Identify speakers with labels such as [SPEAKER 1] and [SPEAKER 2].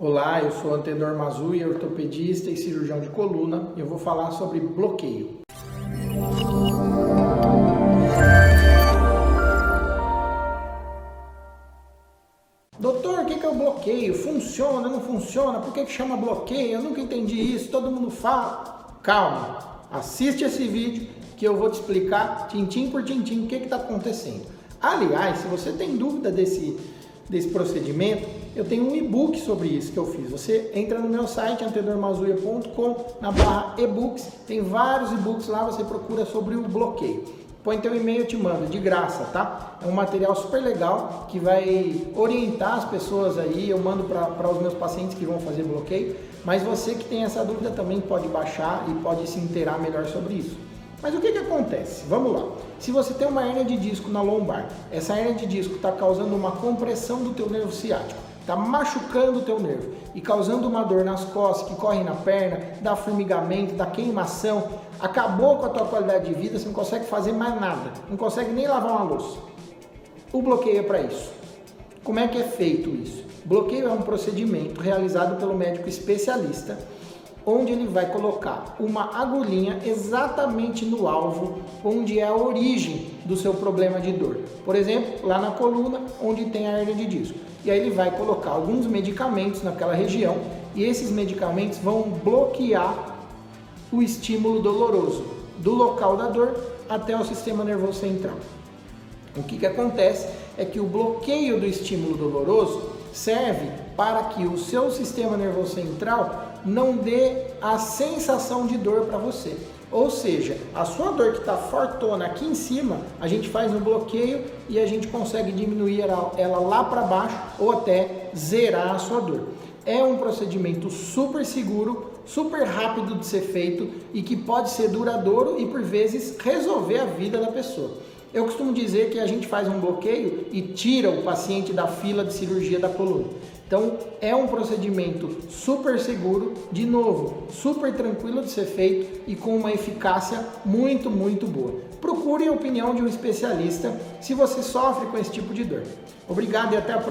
[SPEAKER 1] Olá, eu sou Antenor Mazui, ortopedista e cirurgião de coluna. Eu vou falar sobre bloqueio. Doutor, o que é o bloqueio? Funciona, não funciona? Por que, que chama bloqueio? Eu nunca entendi isso, todo mundo fala. Calma, assiste esse vídeo que eu vou te explicar, tintim por tintim, o que está acontecendo. Aliás, se você tem dúvida desse, desse procedimento, eu tenho um e-book sobre isso que eu fiz. Você entra no meu site antenormazuia.com, na barra e-books, tem vários e-books lá, você procura sobre o bloqueio. Põe teu e-mail, eu te mando, de graça, tá? É um material super legal que vai orientar as pessoas aí, eu mando para os meus pacientes que vão fazer bloqueio, mas você que tem essa dúvida também pode baixar e pode se inteirar melhor sobre isso. Mas o que, que acontece? Vamos lá. Se você tem uma hernia de disco na lombar, essa hernia de disco está causando uma compressão do teu nervo ciático, está machucando o teu nervo e causando uma dor nas costas, que corre na perna, dá formigamento, dá queimação, acabou com a tua qualidade de vida, você não consegue fazer mais nada, não consegue nem lavar uma louça. O bloqueio é para isso. Como é que é feito isso? Bloqueio é um procedimento realizado pelo médico especialista onde ele vai colocar uma agulhinha exatamente no alvo, onde é a origem do seu problema de dor. Por exemplo, lá na coluna, onde tem a hernia de disco. E aí ele vai colocar alguns medicamentos naquela região e esses medicamentos vão bloquear o estímulo doloroso do local da dor até o sistema nervoso central. O que, que acontece é que o bloqueio do estímulo doloroso serve para que o seu sistema nervoso central não dê a sensação de dor para você. Ou seja, a sua dor que está fortona aqui em cima, a gente faz um bloqueio e a gente consegue diminuir ela lá para baixo ou até zerar a sua dor. É um procedimento super seguro, super rápido de ser feito e que pode ser duradouro e por vezes resolver a vida da pessoa. Eu costumo dizer que a gente faz um bloqueio e tira o paciente da fila de cirurgia da coluna. Então, é um procedimento super seguro, de novo, super tranquilo de ser feito e com uma eficácia muito, muito boa. Procure a opinião de um especialista se você sofre com esse tipo de dor. Obrigado e até a próxima.